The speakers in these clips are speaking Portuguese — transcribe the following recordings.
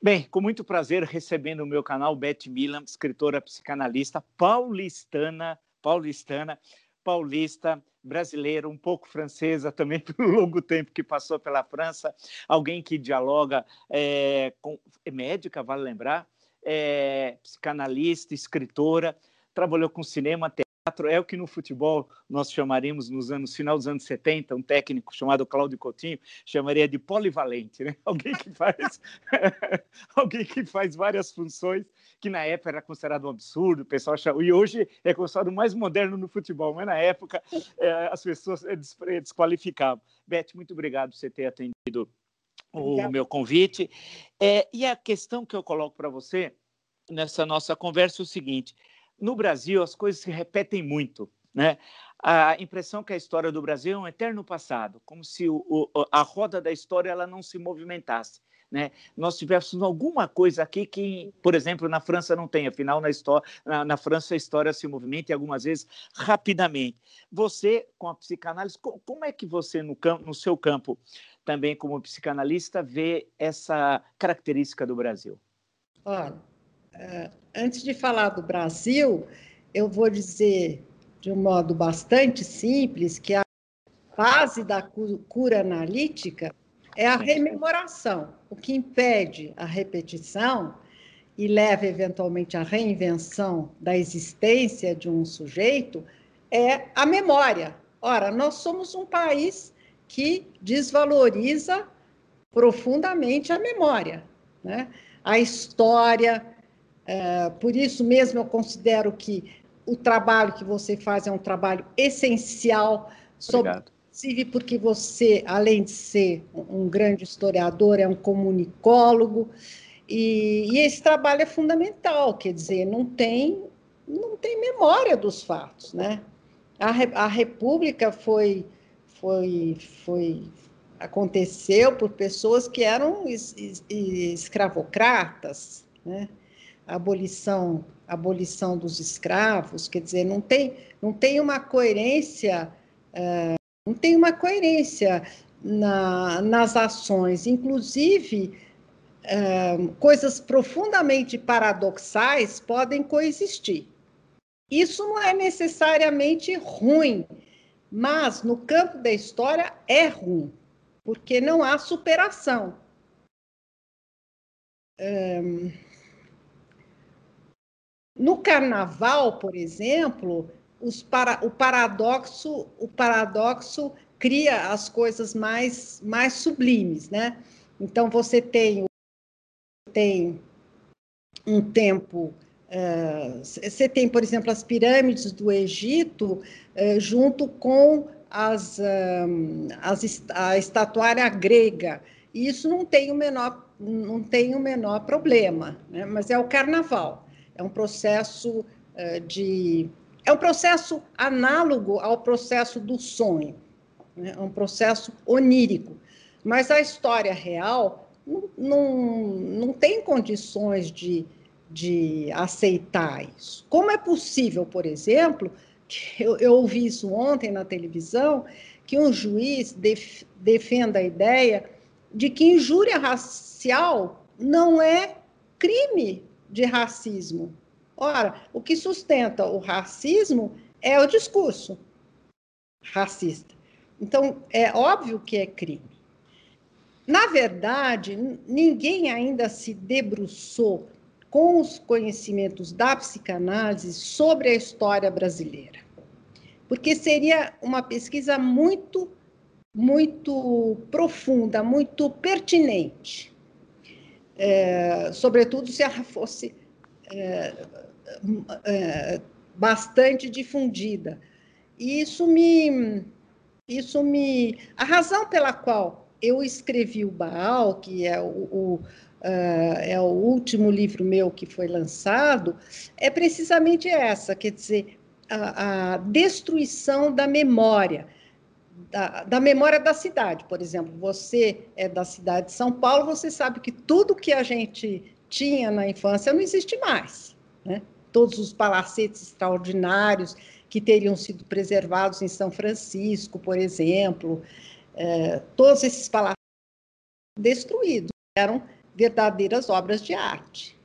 Bem, com muito prazer recebendo no meu canal Beth Milan, escritora psicanalista paulistana, paulistana, paulista, brasileira, um pouco francesa também, pelo longo tempo que passou pela França, alguém que dialoga é, com é médica, vale lembrar, é, psicanalista, escritora, trabalhou com cinema, é o que no futebol nós chamaríamos nos anos final dos anos 70, um técnico chamado Cláudio Coutinho chamaria de polivalente, né? Alguém que faz alguém que faz várias funções que na época era considerado um absurdo, o pessoal achava, e hoje é considerado mais moderno no futebol, mas na época é, as pessoas desqualificavam. Beth, muito obrigado por você ter atendido o meu convite. É, e a questão que eu coloco para você nessa nossa conversa é o seguinte: no Brasil, as coisas se repetem muito. Né? A impressão que a história do Brasil é um eterno passado, como se o, o, a roda da história ela não se movimentasse. Né? Nós tivéssemos alguma coisa aqui que, por exemplo, na França não tem, afinal, na, história, na, na França a história se movimenta e algumas vezes rapidamente. Você, com a psicanálise, como é que você, no, no seu campo, também como psicanalista, vê essa característica do Brasil? Olha, antes de falar do Brasil, eu vou dizer de um modo bastante simples que a base da cura analítica é a rememoração. O que impede a repetição e leva eventualmente à reinvenção da existência de um sujeito é a memória. Ora, nós somos um país que desvaloriza profundamente a memória, né? A história, é, por isso mesmo eu considero que o trabalho que você faz é um trabalho essencial, inclusive porque você, além de ser um grande historiador, é um comunicólogo, e, e, esse trabalho é fundamental, quer dizer, não tem, não tem memória dos fatos, né? A, a República foi, foi, foi, aconteceu por pessoas que eram es, es, escravocratas, né? Abolição, abolição dos escravos, quer dizer, não tem, não tem uma coerência, uh, não tem uma coerência na, nas ações, inclusive uh, coisas profundamente paradoxais podem coexistir. Isso não é necessariamente ruim, mas no campo da história é ruim, porque não há superação. Um, no carnaval, por exemplo, para, o paradoxo, o paradoxo cria as coisas mais, mais sublimes, né? Então você tem, tem um tempo Uh, você tem, por exemplo, as pirâmides do Egito uh, junto com as, um, as, a estatuária grega. E isso não tem o menor, não tem o menor problema, né? mas é o carnaval é um processo uh, de. É um processo análogo ao processo do sonho, né? é um processo onírico. Mas a história real não, não, não tem condições de, de aceitar isso. Como é possível, por exemplo, eu, eu ouvi isso ontem na televisão, que um juiz def, defenda a ideia de que injúria racial não é crime de racismo. Ora, o que sustenta o racismo é o discurso racista. Então, é óbvio que é crime. Na verdade, ninguém ainda se debruçou com os conhecimentos da psicanálise sobre a história brasileira. Porque seria uma pesquisa muito, muito profunda, muito pertinente é, sobretudo se ela fosse é, é, bastante difundida. E isso me, isso me, a razão pela qual eu escrevi o Baal, que é o, o uh, é o último livro meu que foi lançado, é precisamente essa, quer dizer, a, a destruição da memória da, da, memória da cidade. Por exemplo, você é da cidade de São Paulo, você sabe que tudo que a gente tinha na infância não existe mais. Né? Todos os palacetes extraordinários que teriam sido preservados em São Francisco, por exemplo, é, todos esses palacetes destruídos, eram verdadeiras obras de arte.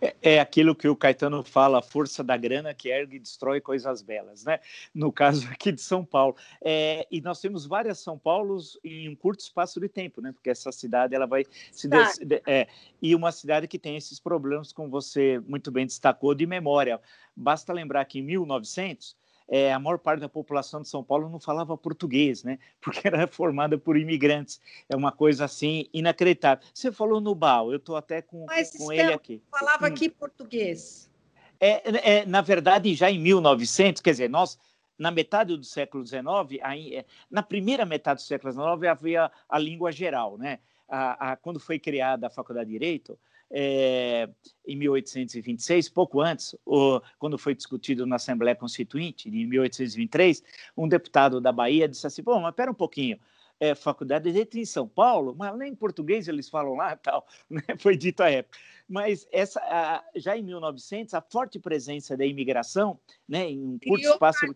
É, é, aquilo que o Caetano fala, a força da grana que ergue e destrói coisas belas, né? No caso aqui de São Paulo. É, e nós temos várias São Paulos em um curto espaço de tempo, né? Porque essa cidade ela vai se des... é, e uma cidade que tem esses problemas, como você muito bem destacou, de memória. Basta lembrar que em 1900 é, a maior parte da população de São Paulo não falava português, né? Porque era formada por imigrantes. É uma coisa assim inacreditável. Você falou no Bal, eu estou até com, Mas, com ele aqui. Falava hum. aqui português. É, é, na verdade, já em 1900, quer dizer, nós na metade do século XIX, aí, é, na primeira metade do século XIX havia a língua geral, né? A, a, quando foi criada a Faculdade de Direito, é, em 1826, pouco antes, o, quando foi discutido na Assembleia Constituinte, em 1823, um deputado da Bahia disse assim: Bom, mas espera um pouquinho. É, faculdade de Direito em São Paulo, mas nem em português eles falam lá tal, né? foi dito à época. Mas essa, a, já em 1900, a forte presença da imigração, né, em um curto espaço...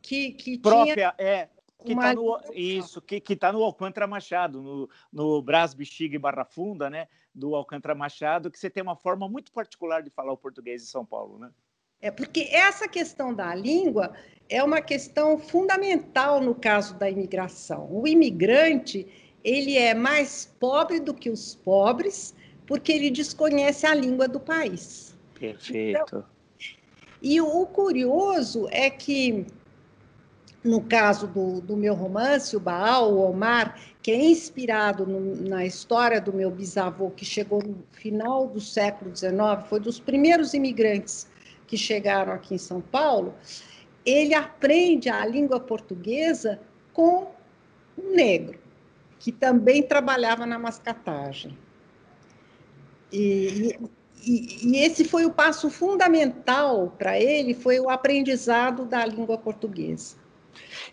que, que própria, tinha... é, que está no isso que que está no Alcântara Machado no, no Brás Bexiga e Barra Funda né do Alcântara Machado que você tem uma forma muito particular de falar o português em São Paulo né? É porque essa questão da língua é uma questão fundamental no caso da imigração. O imigrante ele é mais pobre do que os pobres porque ele desconhece a língua do país. Perfeito. Então, e o curioso é que no caso do, do meu romance, o Baal, o Omar, que é inspirado no, na história do meu bisavô, que chegou no final do século XIX, foi dos primeiros imigrantes que chegaram aqui em São Paulo, ele aprende a língua portuguesa com um negro, que também trabalhava na mascatagem. E, e, e, esse foi o passo fundamental para ele, foi o aprendizado da língua portuguesa.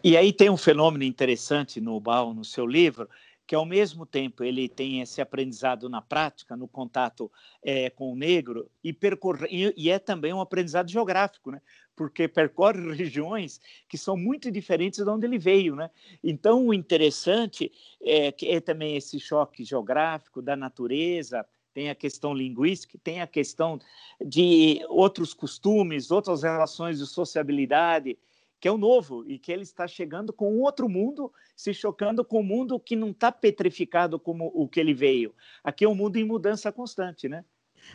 E aí tem um fenômeno interessante no Baal, no seu livro, que ao mesmo tempo ele tem esse aprendizado na prática, no contato é, com o negro, e, percorre, e, é também um aprendizado geográfico, né? porque percorre regiões que são muito diferentes de onde ele veio. Né? Então, o interessante é que é também esse choque geográfico da natureza, tem a questão linguística, tem a questão de outros costumes, outras relações de sociabilidade, que é o novo e que ele está chegando com outro mundo, se chocando com um mundo que não está petrificado como o que ele veio. Aqui é um mundo em mudança constante, né?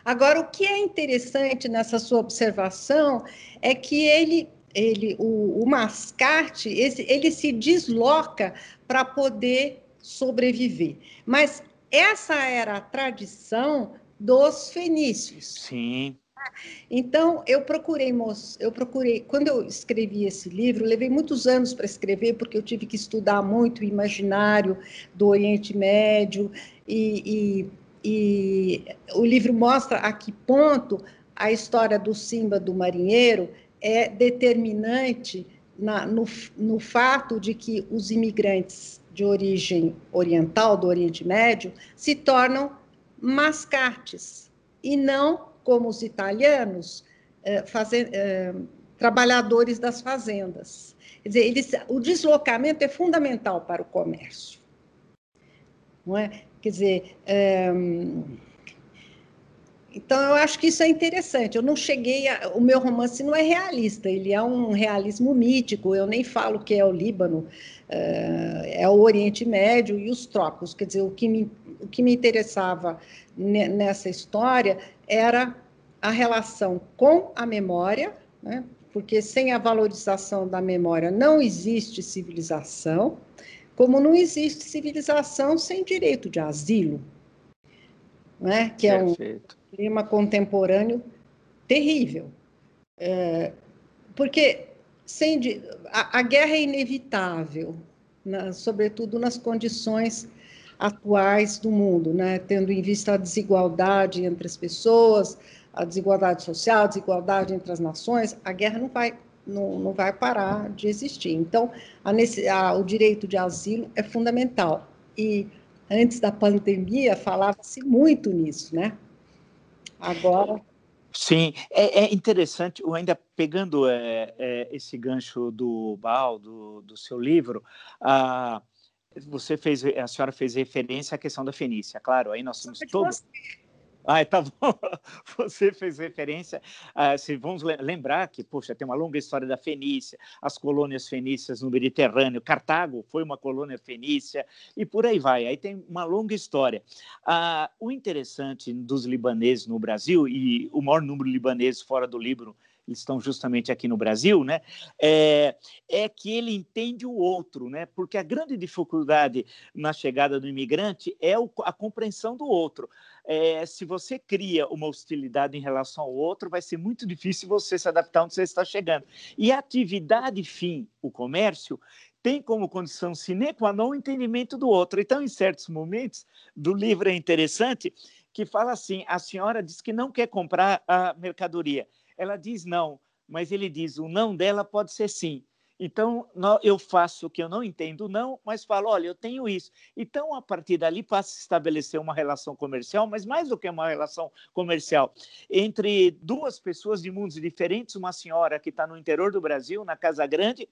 Agora, o que é interessante nessa sua observação é que ele, ele o, o mascate, esse, ele se desloca para poder sobreviver. Mas essa era a tradição dos fenícios. Sim. Então, eu procurei, eu procurei, quando eu escrevi esse livro, levei muitos anos para escrever, porque eu tive que estudar muito o imaginário do Oriente Médio, e, e, e o livro mostra a que ponto a história do Simba do marinheiro é determinante na, no, no fato de que os imigrantes de origem oriental, do Oriente Médio, se tornam mascates e não como os italianos, eh, eh, trabalhadores das fazendas. Quer dizer, eles, o deslocamento é fundamental para o comércio. Não é? Quer dizer, eh, então eu acho que isso é interessante. Eu não cheguei a, o meu romance não é realista, ele é um realismo mítico. Eu nem falo que é o Líbano, é o Oriente Médio e os trópicos. Quer dizer, o que me, o que me interessava nessa história era a relação com a memória, né? porque sem a valorização da memória não existe civilização, como não existe civilização sem direito de asilo, né? que é um clima contemporâneo terrível. É, porque sem, a, a, guerra é inevitável, na, sobretudo nas condições atuais do mundo, né? tendo em vista a desigualdade entre as pessoas, a desigualdade social, a desigualdade entre as nações, a guerra não vai, não, não vai parar de existir. Então, a, a, o direito de asilo é fundamental. E antes da pandemia falava-se muito nisso, né? Agora. Sim, é, é interessante, ainda pegando é, é, esse gancho do Bal, do, do seu livro, a você fez, a senhora fez referência à questão da Fenícia, claro. Aí nós somos todos. Ah, tá bom. Você fez referência. Ah, se vamos lembrar que, poxa, tem uma longa história da Fenícia, as colônias fenícias no Mediterrâneo. Cartago foi uma colônia fenícia e por aí vai. Aí tem uma longa história. Ah, o interessante dos libaneses no Brasil e o maior número de libaneses fora do Líbano estão justamente aqui no Brasil, né? É, é que ele entende o outro, né? Porque a grande dificuldade na chegada do imigrante é o, a compreensão do outro. É, se você cria uma hostilidade em relação ao outro, vai ser muito difícil você se adaptar onde você está chegando. E a atividade fim, o comércio, tem como condição sine qua non o entendimento do outro. Então, em certos momentos do livro é interessante que fala assim: a senhora diz que não quer comprar a mercadoria ela diz não, mas ele diz o não dela pode ser sim. Então, eu faço o que eu não entendo, não, mas falo, olha, eu tenho isso. Então, a partir dali, passa a estabelecer uma relação comercial, mas mais do que uma relação comercial, entre duas pessoas de mundos diferentes, uma senhora que está no interior do Brasil, na Casa Grande,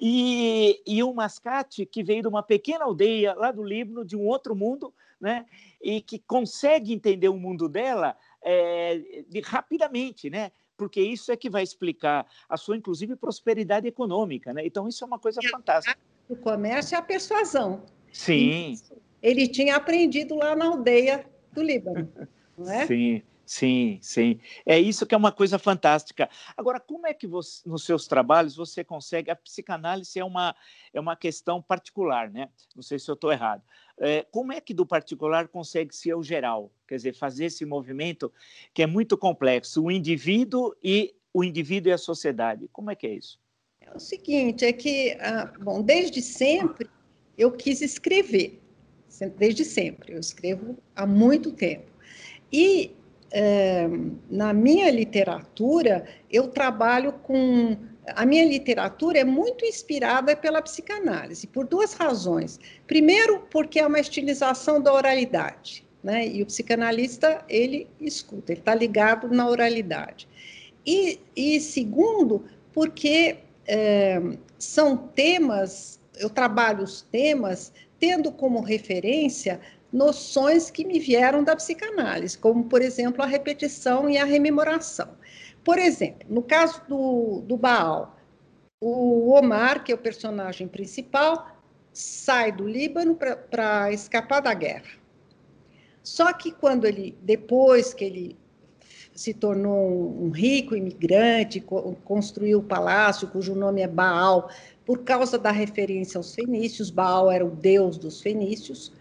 e, e um mascate que veio de uma pequena aldeia lá do Líbano, de um outro mundo, né? e que consegue entender o mundo dela é, de, rapidamente, né? Porque isso é que vai explicar a sua, inclusive, prosperidade econômica. Né? Então, isso é uma coisa fantástica. O comércio é a persuasão. Sim. Ele tinha aprendido lá na aldeia do Líbano, não é? Sim. Sim, sim. É isso que é uma coisa fantástica. Agora, como é que você, nos seus trabalhos você consegue? A psicanálise é uma, é uma questão particular, né? Não sei se eu estou errado. É, como é que do particular consegue ser o geral? Quer dizer, fazer esse movimento que é muito complexo, o indivíduo e o indivíduo e a sociedade. Como é que é isso? É o seguinte, é que, ah, bom, desde sempre eu quis escrever, desde sempre. Eu escrevo há muito tempo. E é, na minha literatura, eu trabalho com. A minha literatura é muito inspirada pela psicanálise, por duas razões. Primeiro, porque é uma estilização da oralidade, né? E o psicanalista, ele escuta, ele está ligado na oralidade. E, e segundo, porque é, são temas, eu trabalho os temas tendo como referência noções que me vieram da psicanálise, como, por exemplo, a repetição e a rememoração. Por exemplo, no caso do, do Baal, o Omar, que é o personagem principal, sai do Líbano para escapar da guerra. Só que quando ele, depois que ele se tornou um rico imigrante, construiu o palácio cujo nome é Baal, por causa da referência aos fenícios, Baal era o deus dos fenícios,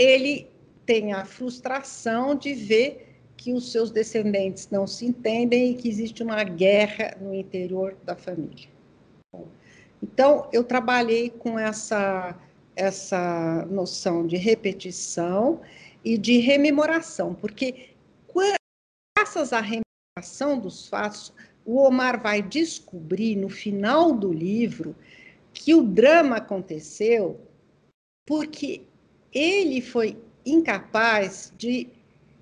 ele tem a frustração de ver que os seus descendentes não se entendem e que existe uma guerra no interior da família. Então, eu trabalhei com essa, essa noção de repetição e de rememoração, porque graças à rememoração dos fatos, o Omar vai descobrir no final do livro que o drama aconteceu porque ele foi incapaz de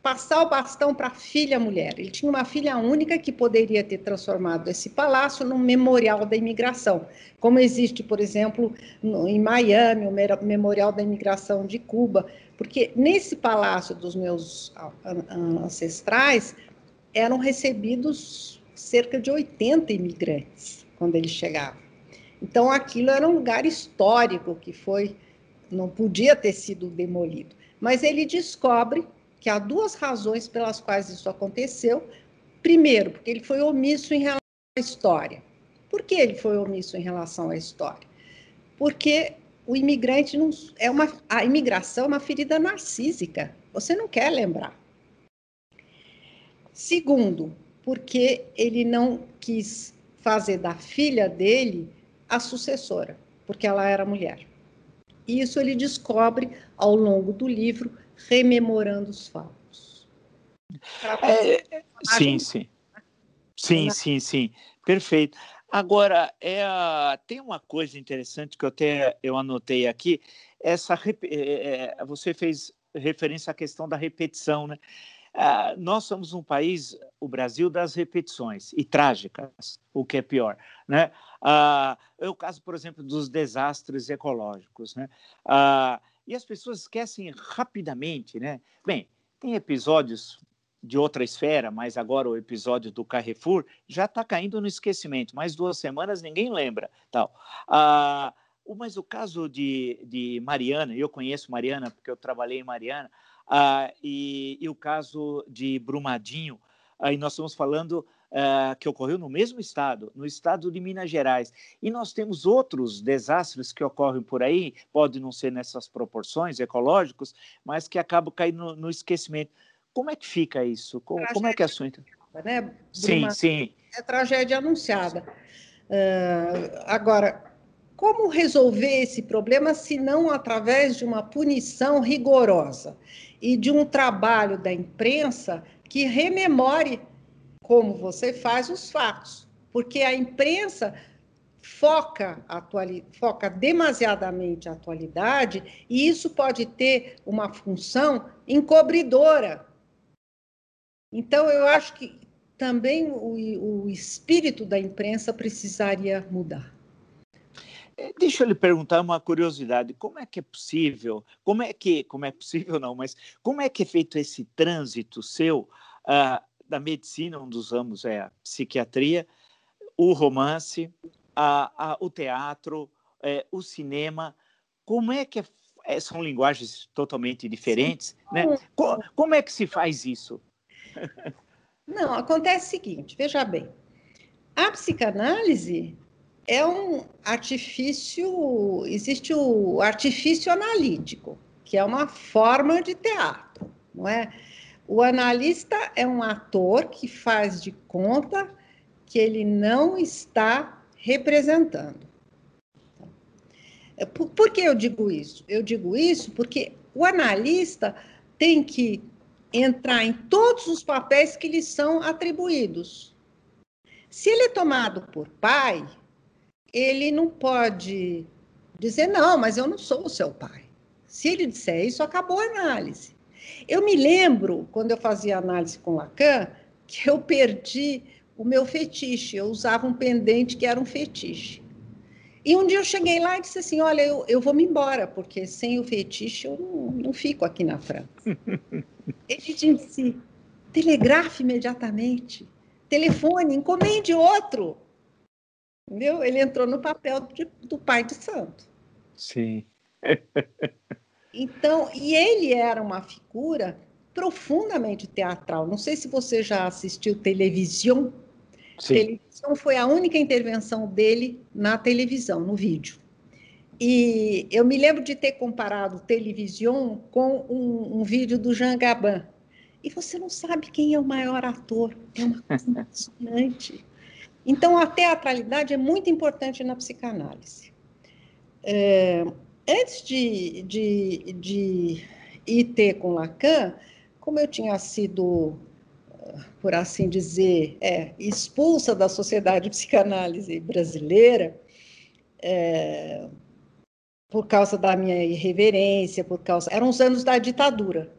passar o bastão para a filha mulher. Ele tinha uma filha única que poderia ter transformado esse palácio num memorial da imigração, como existe, por exemplo, no, em Miami, o memorial da imigração de Cuba, porque nesse palácio dos meus ancestrais eram recebidos cerca de 80 imigrantes quando eles chegavam. Então aquilo era um lugar histórico que foi não podia ter sido demolido. Mas ele descobre que há duas razões pelas quais isso aconteceu. Primeiro, porque ele foi omisso em relação à história. Por que ele foi omisso em relação à história? Porque o imigrante não é uma a imigração é uma ferida narcísica. Você não quer lembrar. Segundo, porque ele não quis fazer da filha dele a sucessora, porque ela era mulher. Isso ele descobre ao longo do livro, rememorando os fatos. É, sim, sim. Sim, sim, sim. Perfeito. Agora, é, tem uma coisa interessante que eu até eu anotei aqui. Essa, é, é, você fez referência à questão da repetição, né? Ah, nós somos um país, o Brasil, das repetições e trágicas, o que é pior. Né? Ah, é o caso, por exemplo, dos desastres ecológicos. Né? Ah, e as pessoas esquecem rapidamente. Né? Bem, tem episódios de outra esfera, mas agora o episódio do Carrefour já está caindo no esquecimento. Mais duas semanas ninguém lembra. Tal. Ah, mas o caso de, de Mariana, eu conheço Mariana porque eu trabalhei em Mariana, ah, e, e, o caso de Brumadinho, aí nós estamos falando ah, que ocorreu no mesmo estado, no estado de Minas Gerais. E nós temos outros desastres que ocorrem por aí, pode não ser nessas proporções ecológicos, mas que acabam caindo no, no esquecimento. Como é que fica isso? Como, como é que é a sua... Né? Sim, sim. É tragédia anunciada. Uh, agora, como resolver esse problema se não através de uma punição rigorosa e de um trabalho da imprensa que rememore como você faz os fatos? Porque a imprensa foca, atuali foca demasiadamente a atualidade e isso pode ter uma função encobridora. Então, eu acho que também o, o espírito da imprensa precisaria mudar. É, deixa eu lhe perguntar uma curiosidade. Como é que é possível? Como é que, como é possível não? Mas como é que é feito esse trânsito seu uh, da medicina, um dos ramos é a psiquiatria, o romance, a, a, o teatro, é, o cinema? Como é que é, é são linguagens totalmente diferentes, Sim. né? Como, como é que se faz isso? Não, acontece o seguinte, veja bem. A psicanálise é um artifício, existe o artifício analítico, que é uma forma de teatro, não é? O analista é um ator que faz de conta que ele não está representando. Por, por que eu digo isso? Eu digo isso porque o analista tem que entrar em todos os papéis que lhe são atribuídos. Se ele é tomado por pai, ele não pode dizer, não, mas eu não sou o seu pai. Se ele disser isso, acabou a análise. Eu me lembro, quando eu fazia análise com Lacan, que eu perdi o meu fetiche. Eu usava um pendente que era um fetiche. E um dia eu cheguei lá e disse assim: Olha, eu, eu vou me embora, porque sem o fetiche eu não, não fico aqui na França. Ele disse: telegrafe imediatamente, telefone, encomende outro. Entendeu? Ele entrou no papel de, do pai de santo. Sim. então, e ele era uma figura profundamente teatral. Não sei se você já assistiu televisão. Sim. Televisão foi a única intervenção dele na televisão, no vídeo. E eu me lembro de ter comparado televisão com um, um vídeo do Jean Gabin. E você não sabe quem é o maior ator. É uma coisa impressionante. Então, a teatralidade é muito importante na psicanálise. É, antes de, de, de ir ter com Lacan, como eu tinha sido, por assim dizer, é, expulsa da sociedade de psicanálise brasileira, é, por causa da minha irreverência, por causa. Eram os anos da ditadura,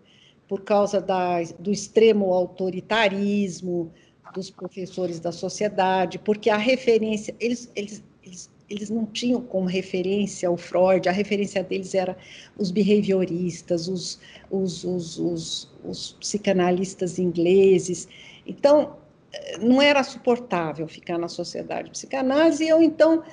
por causa da, do extremo autoritarismo, dos professores da sociedade, porque a referência, eles, eles, eles, eles não tinham como referência o Freud, a referência deles era os behavioristas, os, os, os, os, os psicanalistas ingleses. Então, não era suportável ficar na sociedade de psicanálise, e eu, então,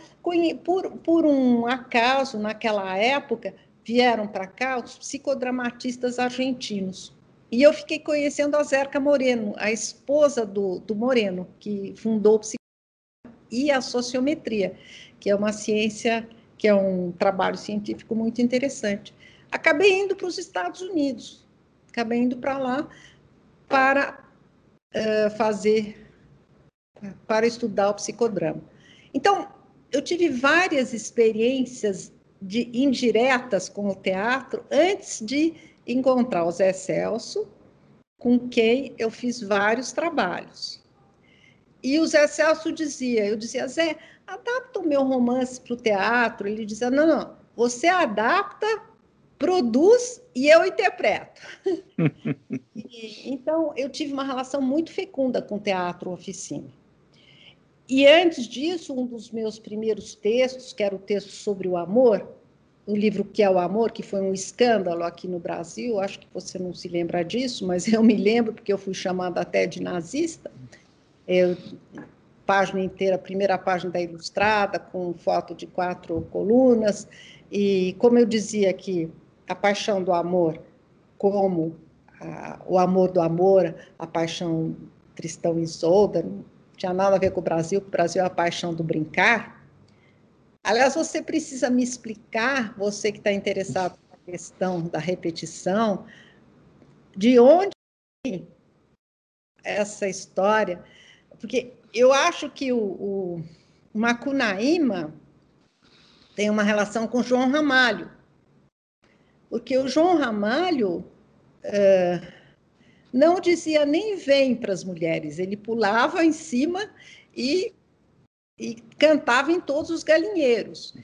por, por um acaso, naquela época, vieram para cá os psicodramatistas argentinos, e eu fiquei conhecendo a Zerca Moreno, a esposa do, do Moreno, que fundou o e a sociometria, que é uma ciência, que é um trabalho científico muito interessante. Acabei indo para os Estados Unidos, acabei indo para lá para uh, fazer, para estudar o psicodrama. Então, eu tive várias experiências de indiretas com o teatro antes de encontrar o Zé Celso, com quem eu fiz vários trabalhos. E o Zé Celso dizia, eu dizia, Zé, adapta o meu romance para o teatro. Ele dizia, não, não, você adapta, produz e eu interpreto. e, então, eu tive uma relação muito fecunda com o teatro oficina. E antes disso, um dos meus primeiros textos, que era o texto sobre o amor, o livro Que é o Amor, que foi um escândalo aqui no Brasil, acho que você não se lembra disso, mas eu me lembro, porque eu fui chamada até de nazista. Eu, página inteira, primeira página da Ilustrada, com foto de quatro colunas, e como eu dizia aqui, a paixão do amor, como a, o amor do amor, a paixão Tristão e Isolda, não tinha nada a ver com o Brasil, o Brasil é a paixão do brincar. Aliás, você precisa me explicar, você que está interessado na questão da repetição, de onde essa história, porque eu acho que o, o Macunaíma tem uma relação com João Ramalho, porque o João Ramalho é, não dizia nem vem para as mulheres, ele pulava em cima e, e cantava em todos os galinheiros.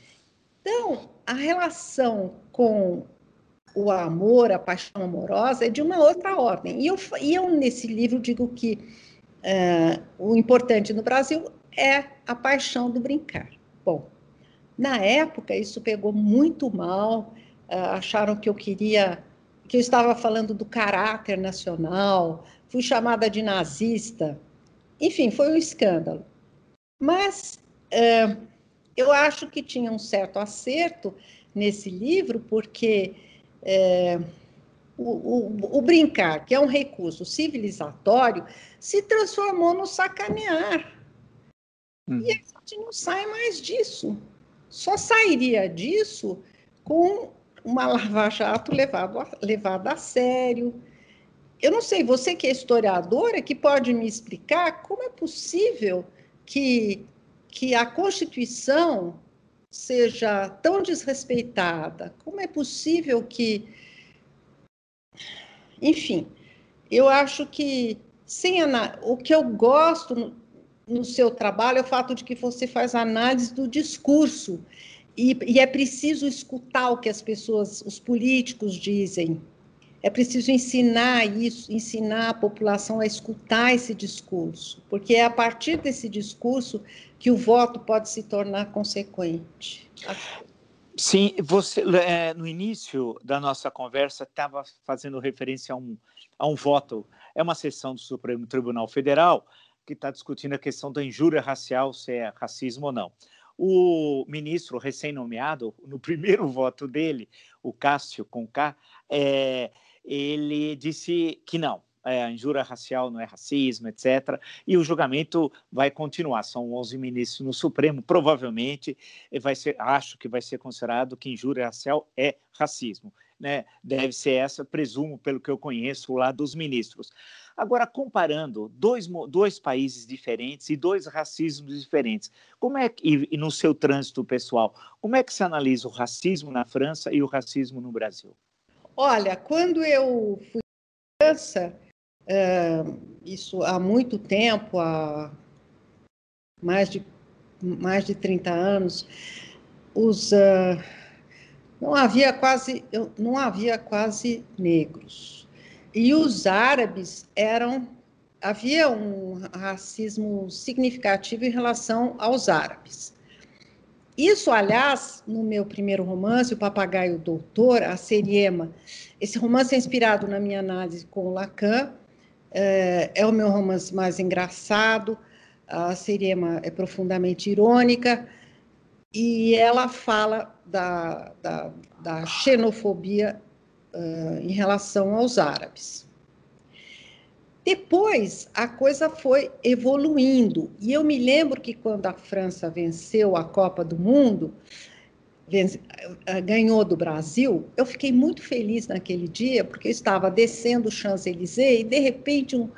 Então, a relação com o amor, a paixão amorosa, é de uma outra ordem. E eu, e eu nesse livro, digo que uh, o importante no Brasil é a paixão do brincar. Bom, na época, isso pegou muito mal, uh, acharam que eu queria, que eu estava falando do caráter nacional, fui chamada de nazista, enfim, foi um escândalo. Mas uh, eu acho que tinha um certo acerto nesse livro, porque uh, o, o, o, brincar, que é um recurso civilizatório, se transformou no sacanear. Hum. E a gente não sai mais disso só sairia disso com uma lava-jato levada a sério. Eu não sei, você que é historiadora, que pode me explicar como é possível que, que a Constituição seja tão desrespeitada? Como é possível que. Enfim, eu acho que sem o que eu gosto no seu trabalho é o fato de que você faz análise do discurso e, e, é preciso escutar o que as pessoas, os políticos dizem. É preciso ensinar isso, ensinar a população a escutar esse discurso, porque é a partir desse discurso que o voto pode se tornar consequente. Sim, você é, no início da nossa conversa estava fazendo referência a um, a um voto. É uma sessão do Supremo Tribunal Federal que está discutindo a questão da injúria racial, se é racismo ou não. O ministro recém-nomeado, no primeiro voto dele, o Cássio com K, é, ele disse que não, é, a injúria racial não é racismo, etc. E o julgamento vai continuar. São 11 ministros no Supremo, provavelmente vai ser, acho que vai ser considerado que injúria racial é racismo. Né? Deve ser essa, presumo, pelo que eu conheço lá dos ministros. Agora, comparando dois, dois países diferentes e dois racismos diferentes, como é que, e, e no seu trânsito pessoal, como é que se analisa o racismo na França e o racismo no Brasil? Olha, quando eu fui criança, é, isso há muito tempo, há mais de, mais de 30 anos, os, uh, não havia quase não havia quase negros e os árabes eram. Havia um racismo significativo em relação aos árabes. Isso, aliás, no meu primeiro romance, O Papagaio Doutor, a Seriema, esse romance é inspirado na minha análise com Lacan, é, é o meu romance mais engraçado, a Seriema é profundamente irônica, e ela fala da, da, da xenofobia uh, em relação aos árabes. Depois, a coisa foi evoluindo. E eu me lembro que quando a França venceu a Copa do Mundo, vence, ganhou do Brasil, eu fiquei muito feliz naquele dia, porque eu estava descendo o Champs-Élysées e, de repente, um,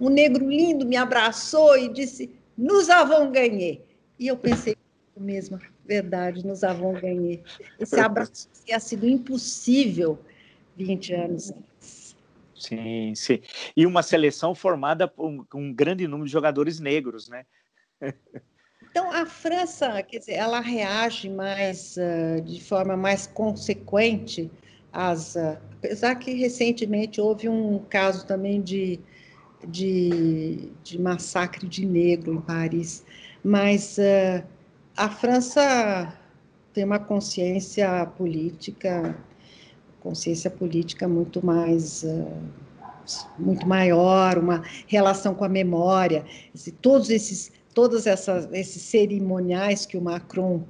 um negro lindo me abraçou e disse: Nos avons gagné. E eu pensei, mesmo, verdade, nos avons gagné. Esse abraço tinha sido impossível 20 anos Sim, sim. E uma seleção formada por um, um grande número de jogadores negros, né? Então, a França, quer dizer, ela reage mais uh, de forma mais consequente as, apesar que recentemente houve um caso também de, de, de massacre de negro em Paris, mas uh, a França tem uma consciência política, consciência política muito mais uh, muito maior, uma relação com a memória, todos esses todas essas esses cerimoniais que o Macron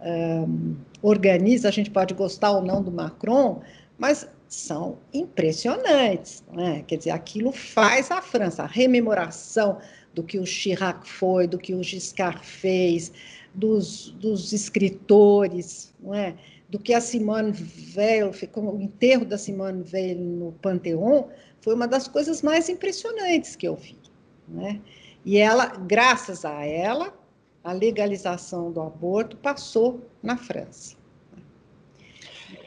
um, organiza, a gente pode gostar ou não do Macron, mas são impressionantes, né? Quer dizer, aquilo faz a França, a rememoração do que o Chirac foi, do que o Giscard fez, dos, dos escritores, não é? Do que a Simone Weil, o enterro da Simone Weil no Panteão, foi uma das coisas mais impressionantes que eu vi. Né? E ela, graças a ela, a legalização do aborto passou na França.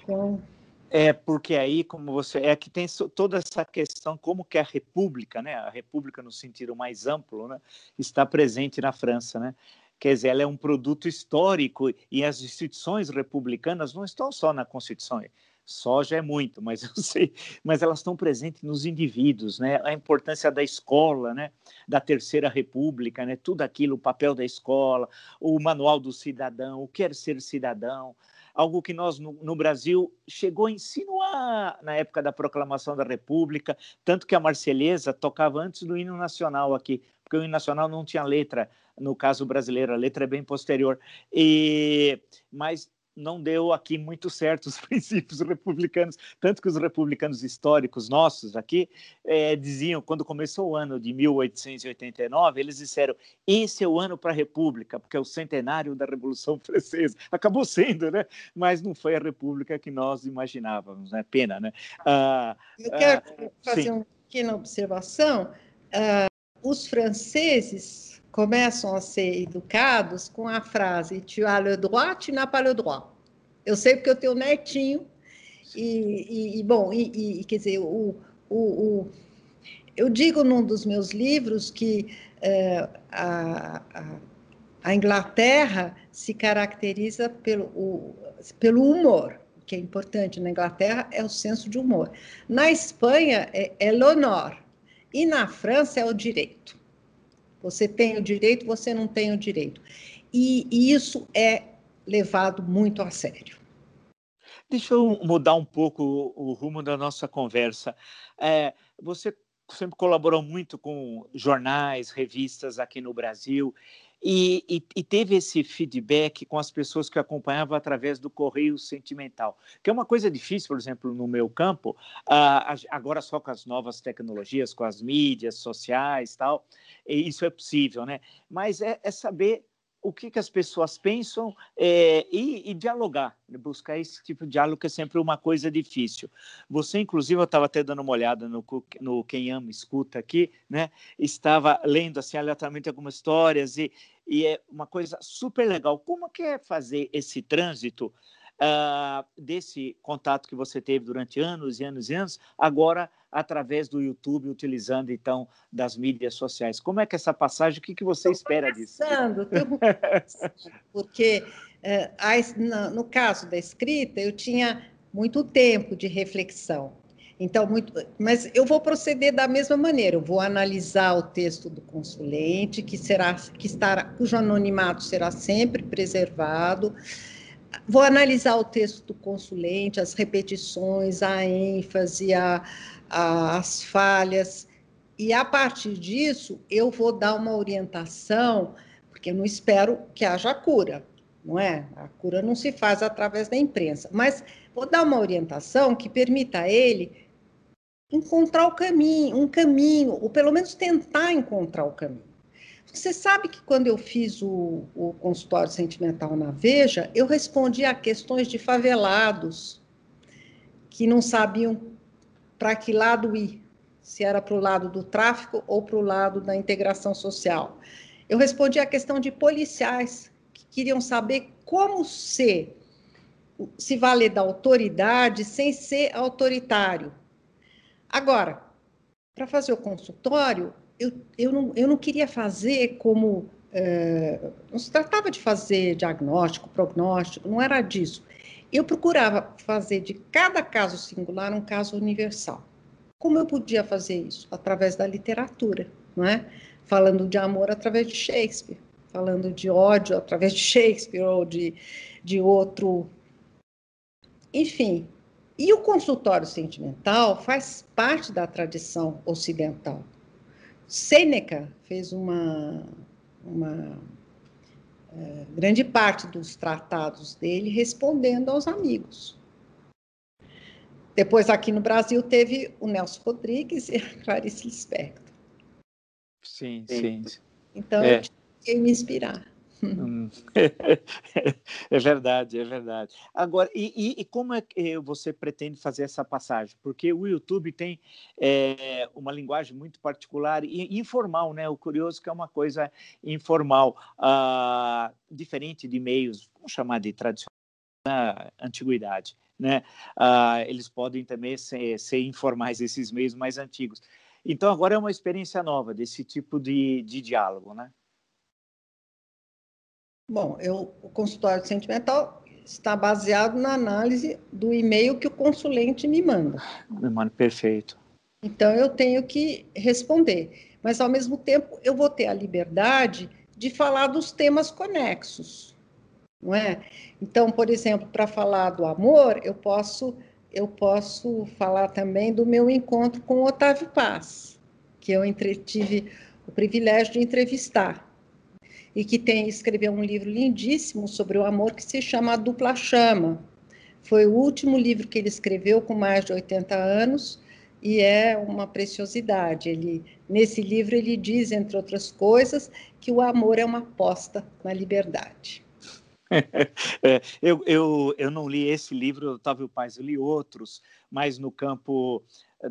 Então, é porque aí, como você é que tem toda essa questão como que a República, né, a República no sentido mais amplo, né, está presente na França, né? Quer dizer, ela é um produto histórico e as instituições republicanas não estão só na Constituição, só já é muito, mas eu sei, mas elas estão presentes nos indivíduos, né? A importância da escola, né? Da Terceira República, né? Tudo aquilo, o papel da escola, o manual do cidadão, o que é ser cidadão, algo que nós no, no, Brasil chegou a insinuar na época da proclamação da República, tanto que a Marselhesa tocava antes do hino nacional aqui, porque o hino nacional não tinha letra, no caso brasileiro, a letra é bem posterior. E mas não deu aqui muito certo os princípios republicanos, tanto que os republicanos históricos nossos aqui é, diziam, quando começou o ano de 1889, eles disseram, esse é o ano para a República, porque é o centenário da Revolução Francesa. Acabou sendo, né? Mas não foi a República que nós imaginávamos, né? Pena, né? Ah, Eu quero ah, fazer sim. uma pequena observação. Ah, os franceses começam a ser educados com a frase tu as le droit, tu n'as pas le droit. Eu sei porque eu tenho netinho e, e, bom, e, e, quer dizer, o, o, o, eu digo num dos meus livros que é, a, a, a, Inglaterra se caracteriza pelo, o, pelo humor, que é importante na Inglaterra é o senso de humor. Na Espanha é, é l'honneur e na França é o direito. Você tem o direito, você não tem o direito. E, e isso é levado muito a sério. Deixa eu mudar um pouco o, rumo da nossa conversa. É, você sempre colaborou muito com jornais, revistas aqui no Brasil. E, e, e, teve esse feedback com as pessoas que acompanhavam através do correio sentimental, que é uma coisa difícil, por exemplo, no meu campo, uh, agora só com as novas tecnologias, com as mídias sociais tal, isso é possível, né? Mas é, é saber o que, que as pessoas pensam é, e, e, dialogar, né? buscar esse tipo de diálogo que é sempre uma coisa difícil. Você, inclusive, eu estava até dando uma olhada no, no Quem Ama Escuta aqui, né? estava lendo assim, aleatoriamente algumas histórias e, e é uma coisa super legal. Como que é fazer esse trânsito uh, desse contato que você teve durante anos e anos e anos, agora através do YouTube, utilizando então das mídias sociais. Como é que é essa passagem, o que, que você espera disso? porque é, no caso da escrita, eu tinha muito tempo de reflexão. Então, muito, mas eu vou proceder da mesma maneira. Eu vou analisar o texto do consulente, que será, que estará, cujo anonimato será sempre preservado. Vou analisar o texto do consulente, as repetições, a ênfase, a, a, as falhas, e a partir disso eu vou dar uma orientação, porque eu não espero que haja cura, não é? A cura não se faz através da imprensa, mas vou dar uma orientação que permita a ele encontrar o caminho, um caminho, ou pelo menos tentar encontrar o caminho. Você sabe que quando eu fiz o, o consultório sentimental na Veja, eu respondi a questões de favelados que não sabiam para que lado ir, se era para o lado do tráfico ou para o lado da integração social. Eu respondi a questão de policiais que queriam saber como ser, se valer da autoridade sem ser autoritário. Agora, para fazer o consultório, eu, eu, não, eu não queria fazer como. É, não se tratava de fazer diagnóstico, prognóstico, não era disso. Eu procurava fazer de cada caso singular um caso universal. Como eu podia fazer isso? Através da literatura, não é? Falando de amor através de Shakespeare, falando de ódio através de Shakespeare ou de, de outro. Enfim. E o consultório sentimental faz parte da tradição ocidental. Sêneca fez uma, uma é, grande parte dos tratados dele respondendo aos amigos. Depois, aqui no Brasil, teve o Nelson Rodrigues e a Clarice Lispector. Sim, sim. Então, é. eu tinha me inspirar. Hum. é verdade, é verdade. Agora, e, e, como é que você pretende fazer essa passagem? Porque o YouTube tem é, uma linguagem muito particular e informal, né? O curioso é que é uma coisa informal, uh, diferente de meios, vamos chamar de tradicional, da antiguidade, né? Uh, eles podem também ser, ser informais, esses meios mais antigos. Então, agora é uma experiência nova desse tipo de, de diálogo, né? Bom, eu, o consultório sentimental está baseado na análise do e-mail que o consulente me manda. Me manda, perfeito. Então, eu tenho que responder. Mas, ao mesmo tempo, eu vou ter a liberdade de falar dos temas conexos, não é? Então, por exemplo, para falar do amor, eu posso, eu posso falar também do meu encontro com o Otávio Paz, que eu tive o privilégio de entrevistar e que tem escreveu um livro lindíssimo sobre o amor que se chama A Dupla Chama. Foi o último livro que ele escreveu com mais de 80 anos e é uma preciosidade. Ele nesse livro ele diz, entre outras coisas, que o amor é uma aposta na liberdade. É, eu, eu, eu não li esse livro, Otávio Paz, eu li outros, mas no campo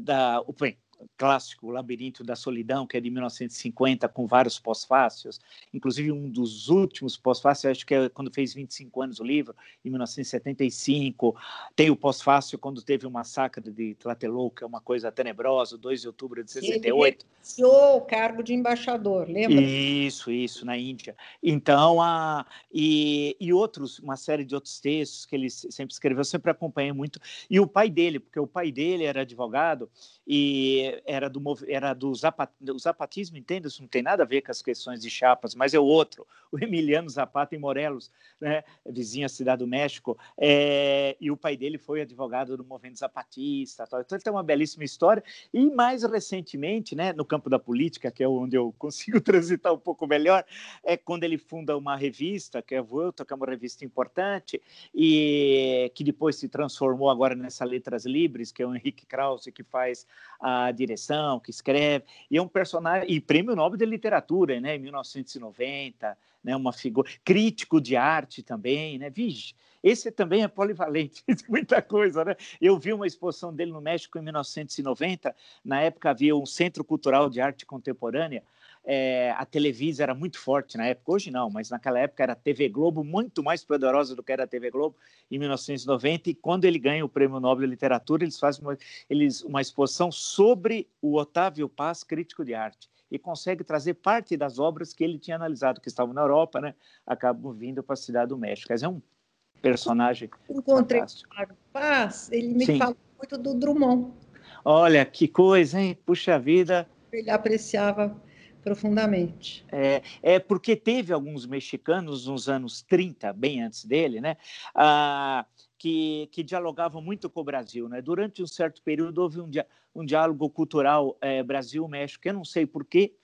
da. Bem, clássico, O Labirinto da Solidão, que é de 1950, com vários pós-fácios, inclusive um dos últimos pós-fácios, acho que é quando fez 25 anos o livro, em 1975. Tem o pós-fácio quando teve o massacre de Tlatelolco, que é uma coisa tenebrosa, 2 de outubro de 68. Ele iniciou o cargo de embaixador, lembra? Isso, isso, na Índia. Então, a, e, e outros, uma série de outros textos que ele sempre escreveu, sempre acompanhei muito. E o pai dele, porque o pai dele era advogado, e era do, era do, zapat, do zapatismo, entende? Isso não tem nada a ver com as questões de chapas, mas é o outro, o Emiliano Zapata em Morelos, né? vizinha cidade do México, é, e o pai dele foi advogado do movimento zapatista, tal. então ele tem uma belíssima história, e mais recentemente, né, no campo da política, que é onde eu consigo transitar um pouco melhor, é quando ele funda uma revista, que é a Vuelta, que é uma revista importante, e que depois se transformou agora nessa Letras Livres, que é o Henrique Krause, que faz a direção, que escreve, e é um personagem, e prêmio Nobel de Literatura, né, em 1990, né, uma figura, crítico de arte também, né, vixe, esse também é polivalente, muita coisa, né? Eu vi uma exposição dele no México em 1990, na época havia um Centro Cultural de Arte Contemporânea, é, a Televisa era muito forte na época, hoje não, mas naquela época era a TV Globo, muito mais poderosa do que era a TV Globo em 1990, e quando ele ganha o Prêmio Nobel de Literatura, eles fazem uma, eles, uma exposição sobre o Otávio Paz, crítico de arte, e consegue trazer parte das obras que ele tinha analisado, que estavam na Europa, né, acabam vindo para a Cidade do México. Dizer, é um personagem Encontrei fantástico. o Otávio Paz, ele me Sim. falou muito do Drummond. Olha, que coisa, hein? Puxa vida. Ele apreciava profundamente. É, é porque teve alguns mexicanos nos anos 30, bem antes dele, né? Ah, que, que dialogavam muito com o Brasil. Né? Durante um certo período houve um, um diálogo cultural é, Brasil-México. Eu não sei por quê,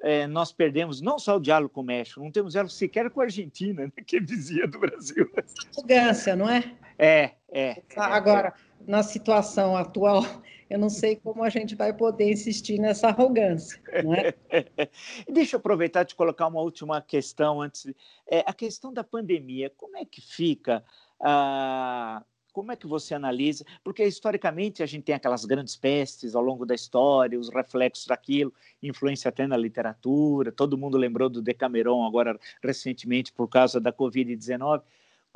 é, nós perdemos não só o diálogo com o México, não temos diálogo sequer com a Argentina, né, que é vizinha do Brasil. Arrogância, não é? É, é. Agora, é. na situação atual, eu não sei como a gente vai poder insistir nessa arrogância. Não é? Deixa eu aproveitar de colocar uma última questão antes. É, a questão da pandemia, como é que fica? Ah, como é que você analisa? Porque historicamente a gente tem aquelas grandes pestes ao longo da história, os reflexos daquilo, influência até na literatura. Todo mundo lembrou do Decameron agora recentemente por causa da Covid-19.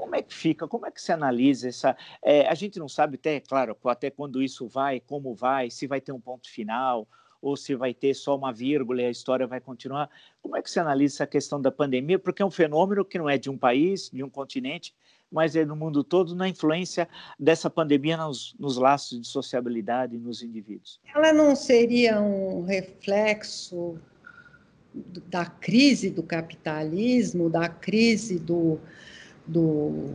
Como é que fica? Como é que se analisa essa? É, a gente não sabe até, claro, até quando isso vai, como vai, se vai ter um ponto final ou se vai ter só uma vírgula e a história vai continuar. Como é que se analisa essa questão da pandemia? Porque é um fenômeno que não é de um país, de um continente, mas é no mundo todo, na influência dessa pandemia nos, nos laços de sociabilidade nos indivíduos. Ela não seria um reflexo da crise do capitalismo, da crise do, do,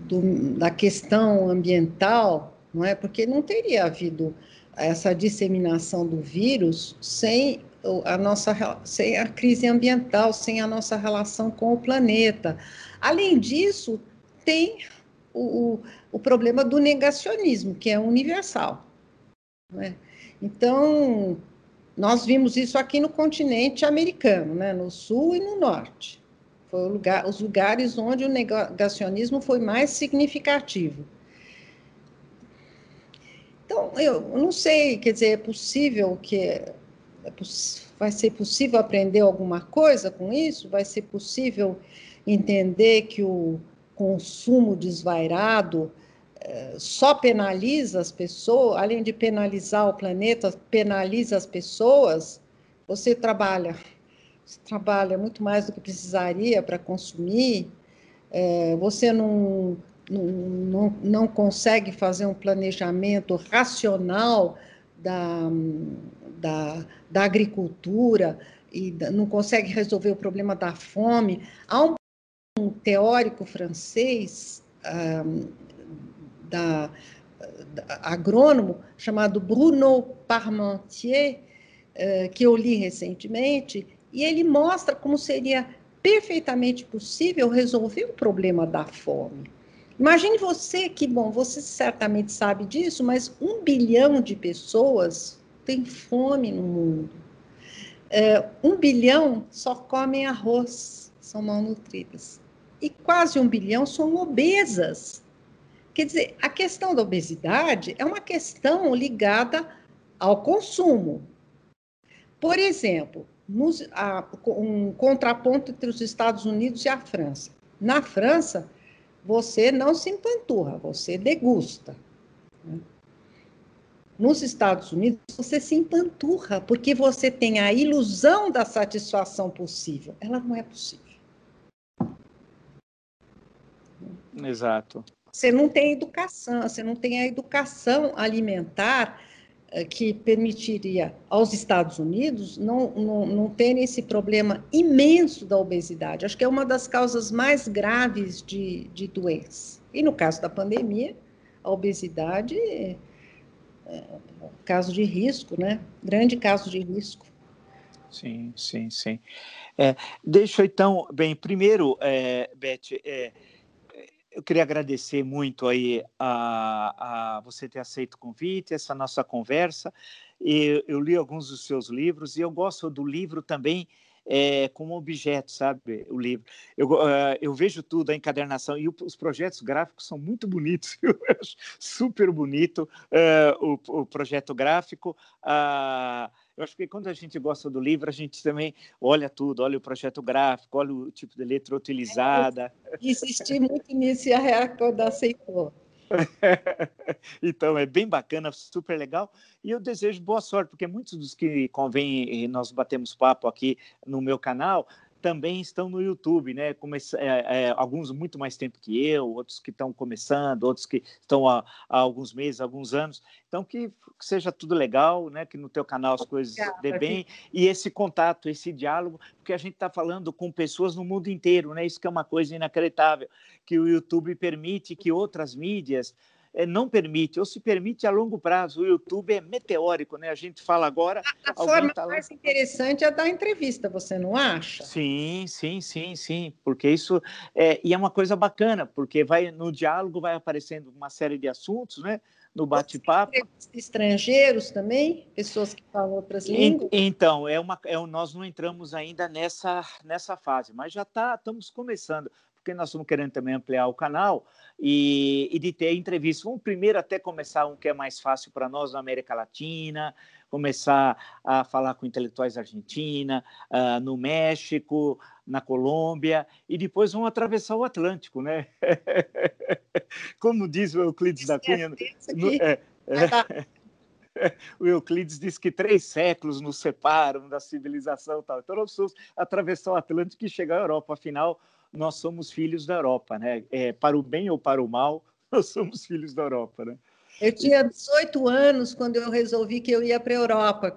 do, da questão ambiental, não é? Porque não teria havido essa disseminação do vírus sem a nossa sem a crise ambiental, sem a nossa relação com o planeta. Além disso, tem o, o, problema do negacionismo, que é universal. É? Então, nós vimos isso aqui no continente americano, né? no sul e no norte. Foi lugar, os lugares onde o negacionismo foi mais significativo. Então, eu não sei, quer dizer, é possível que é, vai ser possível aprender alguma coisa com isso? Vai ser possível entender que o consumo desvairado é, só penaliza as pessoas, além de penalizar o planeta, penaliza as pessoas? Você trabalha, você trabalha muito mais do que precisaria para consumir, é, você não não, não, consegue fazer um planejamento racional da, da, da agricultura e não consegue resolver o problema da fome. Há um, teórico francês um, da, da, agrônomo chamado Bruno Parmentier, uh, que eu li recentemente, e ele mostra como seria perfeitamente possível resolver o problema da fome. Imagine você que, bom, você certamente sabe disso, mas um bilhão de pessoas tem fome no mundo. É, um bilhão só comem arroz, são malnutridas. E quase um bilhão são obesas. Quer dizer, a questão da obesidade é uma questão ligada ao consumo. Por exemplo, nos, a, um contraponto entre os Estados Unidos e a França. Na França, você não se empanturra, você degusta. Né? Nos Estados Unidos, você se empanturra, porque você tem a ilusão da satisfação possível. Ela não é possível. Exato. Você não tem educação, você não tem a educação alimentar que permitiria aos Estados Unidos não, não, não terem esse problema imenso da obesidade. Acho que é uma das causas mais graves de, de doença. E no caso da pandemia, a obesidade é, é um caso de risco, né? Grande caso de risco. Sim, sim, sim. É, deixa então, bem, primeiro, é, Beth, é, eu queria agradecer muito aí a, a você ter aceito o convite, essa nossa conversa. E eu li alguns dos seus livros e eu gosto do livro também é, como objeto, sabe? O livro. Eu, uh, eu vejo tudo, a encadernação, e o, os projetos gráficos são muito bonitos, eu acho super bonito uh, o, o, projeto gráfico. Uh, eu acho que quando a gente gosta do livro, a gente também olha tudo, olha o projeto gráfico, olha o tipo de letra utilizada. É, insisti muito nisso e a Record aceitou. então, é bem bacana, super legal. E eu desejo boa sorte, porque muitos dos que convém nós batemos papo aqui no meu canal também estão no YouTube, né? Comece, é, é, alguns muito mais tempo que eu, outros que estão começando, outros que estão há, há alguns meses, alguns anos. Então, que, que, seja tudo legal, né? Que no teu canal as coisas dê bem. E esse contato, esse diálogo, porque a gente está falando com pessoas no mundo inteiro, né? Isso que é uma coisa inacreditável, que o YouTube permite que outras mídias não permite, ou se permite a longo prazo. O YouTube é meteórico, né? A gente fala agora. A, a forma tá mais interessante é dar entrevista, você não acha? Sim, sim, sim, sim. Porque isso é, e é uma coisa bacana, porque vai no diálogo vai aparecendo uma série de assuntos, né? no bate-papo. Estrangeiros também, pessoas que falam outras línguas. Então, é uma, é, nós não entramos ainda nessa, nessa fase, mas já tá, estamos começando porque nós estamos querendo também ampliar o canal e, e de ter entrevistas. Vamos primeiro até começar um que é mais fácil para nós na América Latina, começar a falar com intelectuais da Argentina, uh, no México, na Colômbia, e depois vamos atravessar o Atlântico, né? Como diz o Euclides da Cunha. No, é, é, o Euclides diz que três séculos nos separam da civilização tal. Então nós precisamos atravessar o Atlântico e chegar à Europa. Afinal, nós somos filhos da Europa, né? É, para o bem ou para o mal, nós somos filhos da Europa, né? Eu tinha 18 anos quando eu resolvi que eu ia para a Europa.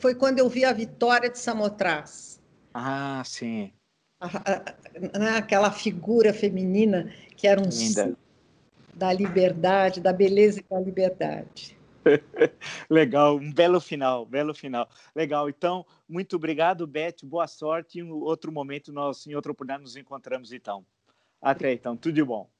Foi quando eu vi a vitória de Samothrace. Ah, sim. A, a, né, aquela figura feminina que era um Linda. da liberdade, da beleza e da liberdade. Legal, um belo final, belo final. Legal. Então, muito obrigado, Beth. Boa sorte. Em outro momento, nós, em outra oportunidade, nos encontramos então. Até então, tudo de bom.